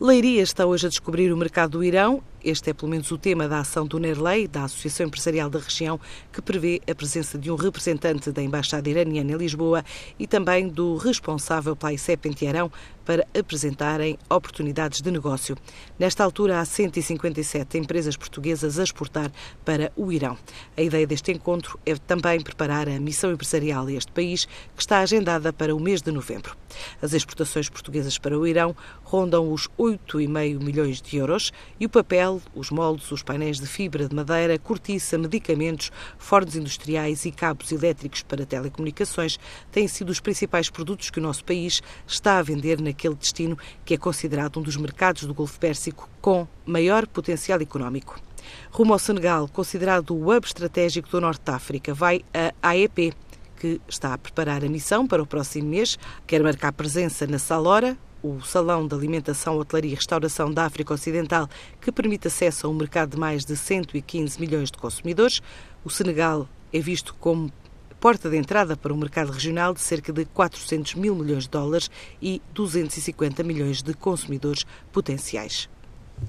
Leiria está hoje a descobrir o mercado do Irão. Este é pelo menos o tema da ação do NERLEI, da Associação Empresarial da Região, que prevê a presença de um representante da Embaixada Iraniana em Lisboa e também do responsável pela ICEP em Teherão para apresentarem oportunidades de negócio. Nesta altura, há 157 empresas portuguesas a exportar para o Irão. A ideia deste encontro é também preparar a missão empresarial a este país, que está agendada para o mês de novembro. As exportações portuguesas para o Irão rondam os 8,5 milhões de euros e o papel, os moldes, os painéis de fibra de madeira, cortiça, medicamentos, fornos industriais e cabos elétricos para telecomunicações têm sido os principais produtos que o nosso país está a vender naquele destino que é considerado um dos mercados do Golfo Pérsico com maior potencial económico. Rumo ao Senegal, considerado o hub estratégico do Norte de África, vai a AEP, que está a preparar a missão para o próximo mês, quer marcar presença na Salora, o Salão de Alimentação, Hotelaria e Restauração da África Ocidental, que permite acesso a um mercado de mais de 115 milhões de consumidores. O Senegal é visto como porta de entrada para um mercado regional de cerca de 400 mil milhões de dólares e 250 milhões de consumidores potenciais.